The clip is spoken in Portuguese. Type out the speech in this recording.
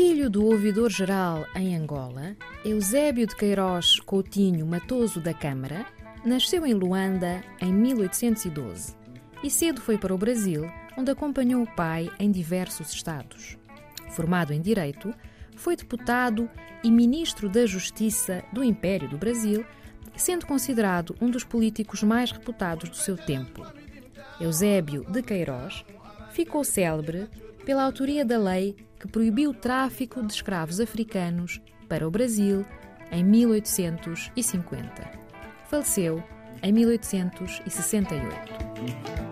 Filho do ouvidor-geral em Angola, Eusébio de Queiroz Coutinho Matoso da Câmara nasceu em Luanda em 1812 e cedo foi para o Brasil, onde acompanhou o pai em diversos estados. Formado em Direito, foi deputado e ministro da Justiça do Império do Brasil, sendo considerado um dos políticos mais reputados do seu tempo. Eusébio de Queiroz ficou célebre pela autoria da lei que proibiu o tráfico de escravos africanos para o Brasil em 1850. Faleceu em 1868.